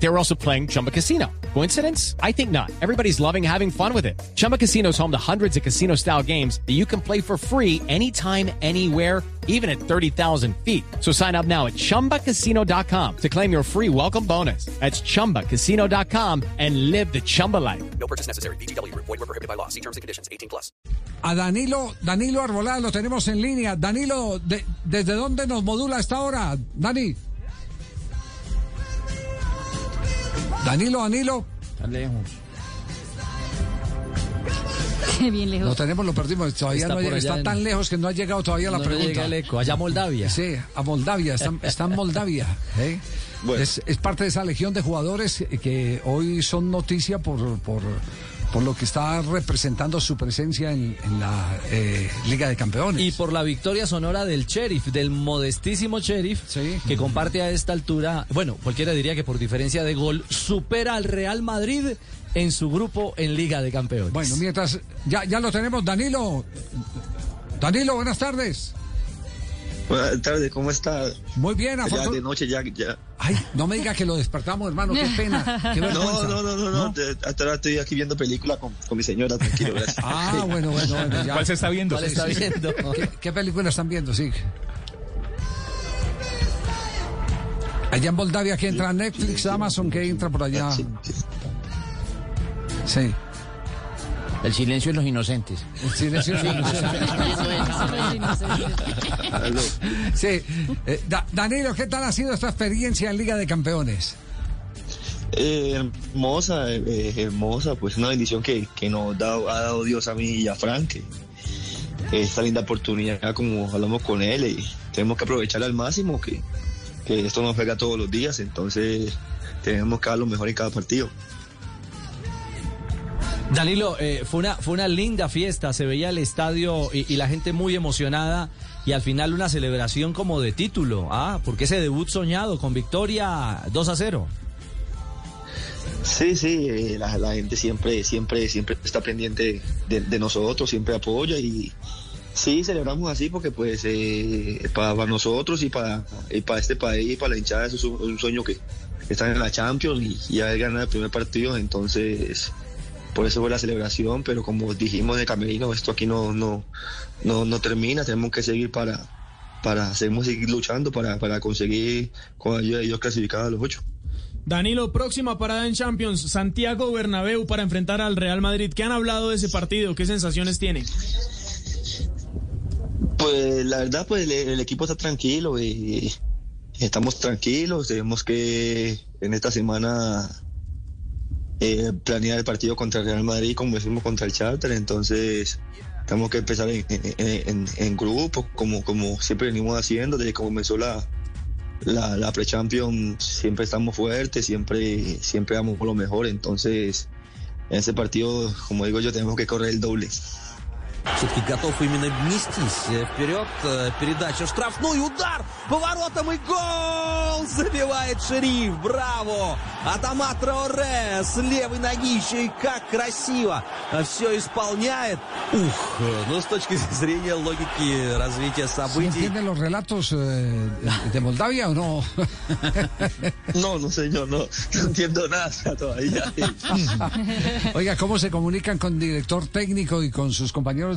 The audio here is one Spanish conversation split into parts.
They were also playing Chumba Casino. Coincidence? I think not. Everybody's loving having fun with it. Chumba Casino is home to hundreds of casino style games that you can play for free anytime, anywhere, even at 30,000 feet. So sign up now at chumbacasino.com to claim your free welcome bonus. That's chumbacasino.com and live the Chumba life. No purchase necessary. BGW. Void were prohibited by law. See terms and conditions. 18 plus. A Danilo, Danilo Arbolada lo tenemos en línea. Danilo, de- ¿desde dónde nos modula esta hora? Dani. Danilo, Danilo. Tan lejos. Bien Lo lejos. tenemos, lo perdimos. Todavía Está no llega, está en- tan lejos que no ha llegado todavía la No pregunta. llega el eco. Allá Moldavia. Sí, a Moldavia, está, está en Moldavia. ¿eh? Bueno. Es, es parte de esa legión de jugadores que hoy son noticia por, por, por lo que está representando su presencia en, en la eh, Liga de Campeones. Y por la victoria sonora del Sheriff, del modestísimo Sheriff, Sí. que comparte a esta altura, bueno, cualquiera diría que por diferencia de gol, supera al Real Madrid en su grupo en Liga de Campeones. Bueno, mientras ya, ya lo tenemos, Danilo. Danilo, buenas tardes. Buenas tardes, ¿cómo está? Muy bien, Ya afortun- de noche, ya, ya. Ay, no me diga que lo despertamos, hermano, qué pena. Qué vergüenza. No, no, no, no, no. de- Hasta ahora estoy aquí viendo película con, con mi señora, tranquilo, gracias. Ah, bueno, bueno, bueno. Ya. ¿Cuál se está viendo? ¿Cuál está viendo? ¿Qué, qué película están viendo? Sí. Allá en Moldavia, que entra Netflix, Amazon, que entra por allá. Sí. El silencio de los inocentes. El silencio. Aló. Sí. Eh, Da- Danilo, ¿qué tal ha sido esta experiencia en Liga de Campeones? Eh, hermosa, eh, hermosa, pues una bendición que, que nos da, ha dado Dios a mí y a Frank. que Esta linda oportunidad, como hablamos con él, y tenemos que aprovecharla al máximo, que, que esto nos juega todos los días, entonces tenemos que dar lo mejor en cada partido. Danilo, eh, fue, una, fue una linda fiesta, se veía el estadio y, y la gente muy emocionada y al final una celebración como de título, ah, porque ese debut soñado con victoria 2 a 0. Sí, sí, eh, la, gente siempre, siempre, siempre está pendiente de, nosotros, siempre apoya y sí, celebramos así porque pues eh, para, nosotros y para, y para este país, para la hinchada, es un, sueño que están en la Champions y ya ganar el primer partido, entonces por eso fue la celebración, pero como dijimos el camerino, esto aquí no, no, no, no termina, tenemos que seguir para, para seguimos seguir luchando para, para conseguir con ayuda de Dios clasificar a los ocho. Danilo, próxima parada en Champions, Santiago Bernabéu para enfrentar al Real Madrid. ¿Qué han hablado de ese partido? ¿Qué sensaciones tiene? Pues la verdad, pues el, el equipo está tranquilo y estamos tranquilos. Tenemos que en esta semana eh, planear el partido contra el Real Madrid como decimos contra el Charter. Entonces tenemos que empezar en, en, en- grupo, como, como siempre venimos haciendo desde que comenzó la, la, pre-champion. Siempre estamos fuertes, siempre, siempre damos lo mejor. Entonces en ese partido, como digo yo, tenemos que correr el doble. Все-таки готов именно нестись э, вперед. Э, Передача в штрафную, удар поворотом и гол! Забивает Шериф, браво! Атамат Траоре с левой ноги еще и как красиво все исполняет. Ух, э, ну с точки зрения логики развития ¿Sí событий... entienden los relatos de Moldavia o no? No, no señor, no, no entiendo nada todavía. Oiga, ¿cómo se comunican con director técnico y con sus compañeros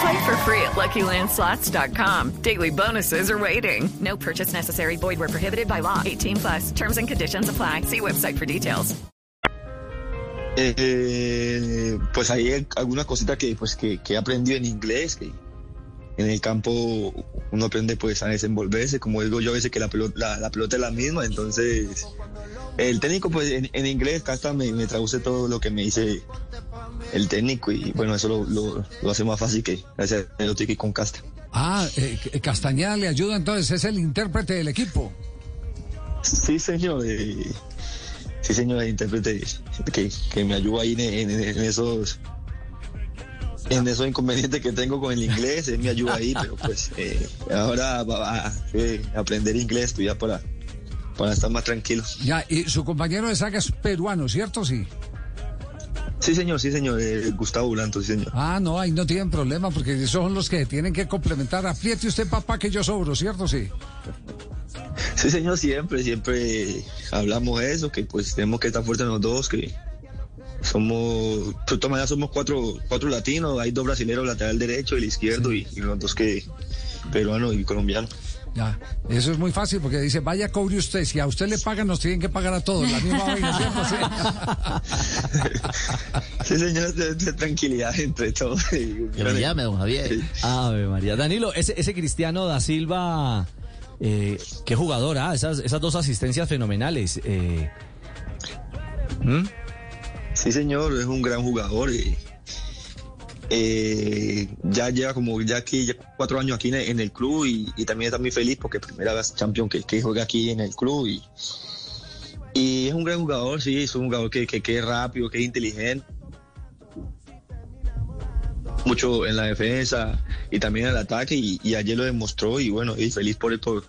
Play for free at LuckyLandSlots.com. Daily bonuses are waiting. No purchase necessary. Void were prohibited by law. 18 plus. Terms and conditions apply. See website for details. Eh, pues hay algunas cositas que, pues, que, que he aprendido en inglés, que en el campo uno aprende pues a desenvolverse, como digo yo a veces que la pelota, la, la pelota es la misma, entonces el técnico pues en, en inglés hasta me, me traduce todo lo que me dice el técnico y bueno, eso lo, lo, lo hace más fácil que gracias a lo con Casta. Ah, eh, Castañeda le ayuda entonces, es el intérprete del equipo. Sí, señor. eh, sí, señor, el intérprete que, que me ayuda ahí en, en- en esos en esos inconvenientes que tengo con el inglés, él me ayuda ahí, pero pues eh, ahora va a eh, aprender inglés, estudiar para, para estar más tranquilo. Ya, y su compañero de saga es peruano, ¿cierto? Sí. Sí, señor, sí, señor, eh, Gustavo Bulanto, sí, señor. Ah, no, ahí no tienen problema porque esos son los que tienen que complementar. Apriete usted, papá, que yo sobro, ¿cierto? Sí. Sí, señor, siempre, siempre hablamos eso, que pues tenemos que estar fuertes los dos, que somos, de todas maneras somos cuatro, cuatro latinos, hay dos brasileños, lateral derecho y el izquierdo, y, y los dos que peruano y colombiano. Ya, eso es muy fácil porque dice, vaya cobre usted, si a usted le pagan, nos tienen que pagar a todos, la misma vaina, ¿cierto? Sí, señor, de, de tranquilidad entre todos. Que me llame, don Javier. Ave María. Danilo, ese, ese Cristiano da Silva, eh, qué jugador, ah, esas, esas dos asistencias fenomenales. eh. ¿Mm? Sí, señor, es un gran jugador. y, eh, ya lleva como ya aquí ya cuatro años aquí en el, club y, también está muy feliz porque primera vez champion que, juega aquí en el club y, y es un gran jugador, sí, es un jugador que, que, es rápido, que es inteligente mucho en la defensa y también en el ataque y, ayer lo demostró y bueno, y feliz por él por,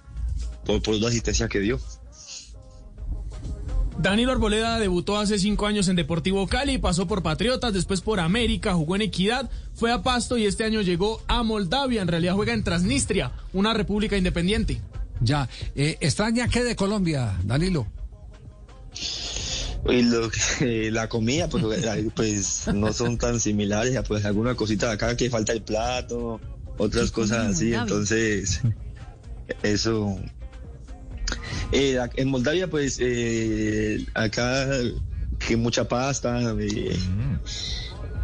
por, por la asistencia que dio. Danilo Arboleda debutó hace cinco años en Deportivo Cali, pasó por Patriotas, después por América, jugó en Equidad, fue a Pasto y este año llegó a Moldavia. En realidad juega en Transnistria, una república independiente. Ya, eh, ¿extraña qué de Colombia, Danilo? Y lo que- la comida, pues, pues no son tan similares, pues alguna cosita de acá que falta el plato, otras cosas así, entonces eso. Eh, en Moldavia, pues eh, acá que mucha pasta, eh,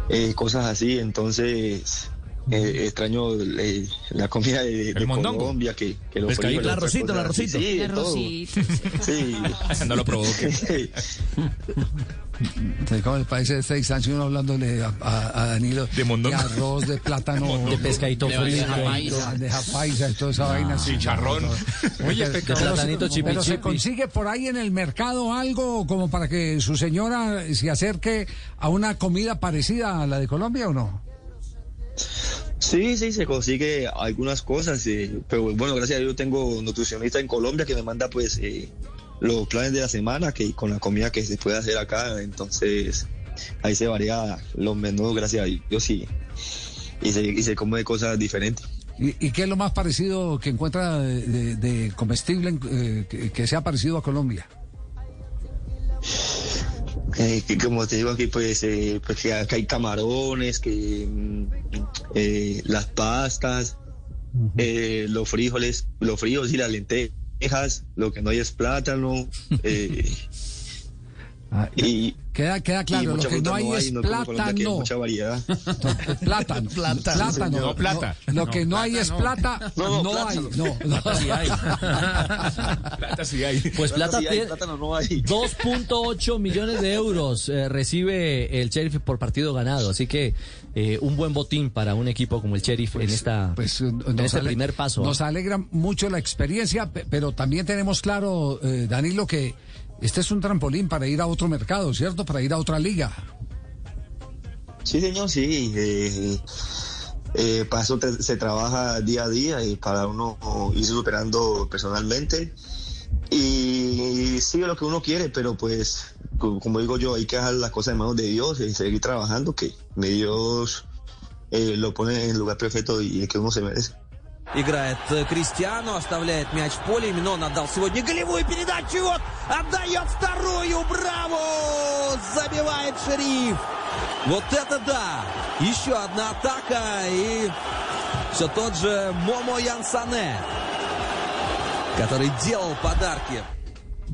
eh, cosas así, entonces eh, extraño eh, la comida de, de. Colombia, que, que los Pescadito. El arrocito, el arrocito. Sí, de El arrocito, Sí. No lo provoque. Entonces, como el país de seis años uno hablándole a, a- a Danilo de, mondongo. arroz, de plátano, De pescadito de frito. japaisa, de japaisa y toda esa vaina. chicharrón. Oye, De pero, platanito se- pero se chipichipi. consigue por ahí en el mercado algo como para que su señora se acerque a una comida parecida a la de Colombia o no? Sí, sí, se consigue algunas cosas, eh, pero bueno, gracias a Dios tengo nutricionista en Colombia que me manda pues eh, los planes de la semana que con la comida que se puede hacer acá, entonces ahí se varía los menús, gracias a Dios, y, y, se, y se come cosas diferentes. ¿Y, y qué es lo más parecido que encuentra de, comestible eh, que sea parecido a Colombia? Eh, que como te digo aquí, pues, eh, pues que acá hay camarones, que mm, eh, las pastas, eh, los frijoles, los frijoles y las lentejas, lo que no hay es plátano, y Queda, queda y claro, lo que no hay es no como en Colombia, que hay plátano. mucha variedad. Plátano. Plátano. Plátano. No, plata. Lo, No, que no hay es plata plata. no. No, No, no, hay. No, no. Plata sí hay. Plata sí hay. Pues Plata plata, sí hay, tiene- plátano no hay. 2.8 millones de euros eh, recibe el Sheriff por partido ganado, así que eh, un buen botín para un equipo como el Sheriff en esta en Nos este ale- primer paso. Nos alegra mucho la experiencia, pe- pero también tenemos claro, eh, Danilo, que este es un trampolín para ir a otro mercado, ¿cierto? Para ir a otra liga. Sí, señor, sí. eh, eh, para eso se trabaja día a día y para uno ir superando personalmente. Y sigue lo que uno quiere, pero pues, co- como digo yo, hay que dejar las cosas en manos de Dios y seguir trabajando, que Dios eh, lo pone en el lugar perfecto y el que uno se merece. Играет э, Кристиану, оставляет мяч в поле. Именно он отдал сегодня голевую передачу. Вот отдает вторую. Браво! Забивает Шериф. Вот это да! Еще одна атака. И все тот же Момо Янсане, который делал подарки.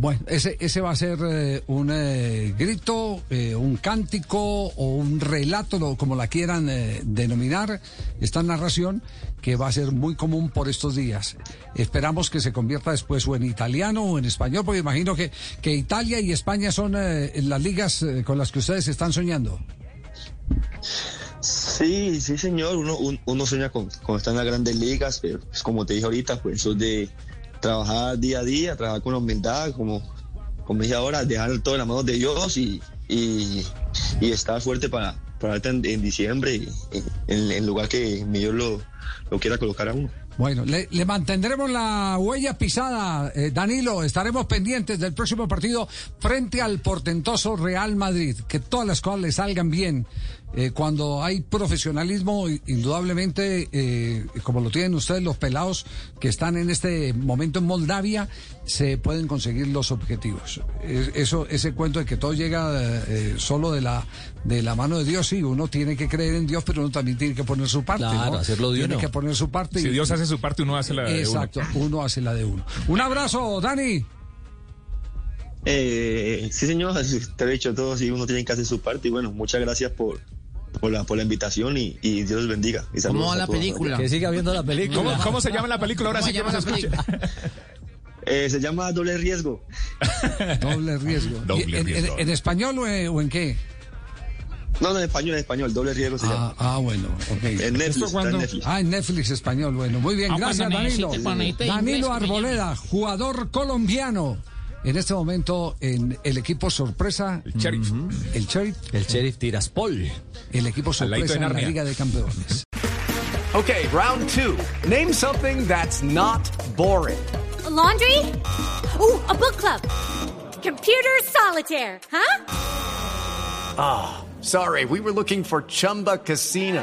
Bueno, ese, ese va a ser eh, un eh, grito, eh, un cántico o un relato, lo- como la quieran eh, denominar, esta narración que va a ser muy común por estos días. Esperamos que se convierta después o en italiano o en español, porque imagino que, que Italia y España son las ligas con las que ustedes están soñando. Sí, sí, señor. Uno, un- uno sueña con, con estar en las grandes ligas, pero pues, como te dije ahorita, pues eso es de, trabajar día a día, trabajar con humildad, como, como dije ahora, dejar todo en las manos de Dios y, y, estar fuerte para, para en, en diciembre, en el lugar que Dios lo, lo quiera colocar a uno. Bueno, le, le mantendremos la huella pisada, eh, Danilo. Estaremos pendientes del próximo partido frente al portentoso Real Madrid. Que todas las cosas le salgan bien. Eh, cuando hay profesionalismo, indudablemente, eh, como lo tienen ustedes, los pelados que están en este momento en Moldavia, se pueden conseguir los objetivos. Es- Eso, ese cuento de que todo llega eh, solo de la, de la mano de Dios, sí, uno tiene que creer en Dios, pero uno también tiene que poner su parte. Claro, ¿no? hacerlo de Tiene uno. que poner su parte. Si y- Dios hace su parte, uno hace la de uno. Exacto, uno hace la de uno. Un abrazo, Dani. Eh, sí, señor, te he dicho todo, sí, uno tiene que hacer su parte y bueno, muchas gracias por, por, la, por la invitación y, y Dios los bendiga. Y ¿Cómo va a la película? Que siga viendo la película. ¿Cómo, cómo se llama la película? Ahora ¿Cómo sí que nos película? Eh, se llama Doble Riesgo. Doble riesgo. Doble ¿Y en, riesgo. en- en español o en, o en qué? No, no, en español, en español, Doble Riesgo se Ah, llama. ah, bueno, ok. En Netflix, está en Netflix. Ah, en Netflix español, bueno, muy bien, Ah, gracias cuando Danilo. Danilo Arboleda, jugador colombiano, en este momento en el equipo sorpresa, El sheriff. el Sheriff, El sheriff Tiraspol. el equipo sorpresa en la. Liga de Campeones. Okay, round two. Name something that's not boring. laundry? Ooh, a book club. Computer solitaire, huh? Ah, sorry, we were looking for Chumba Casino.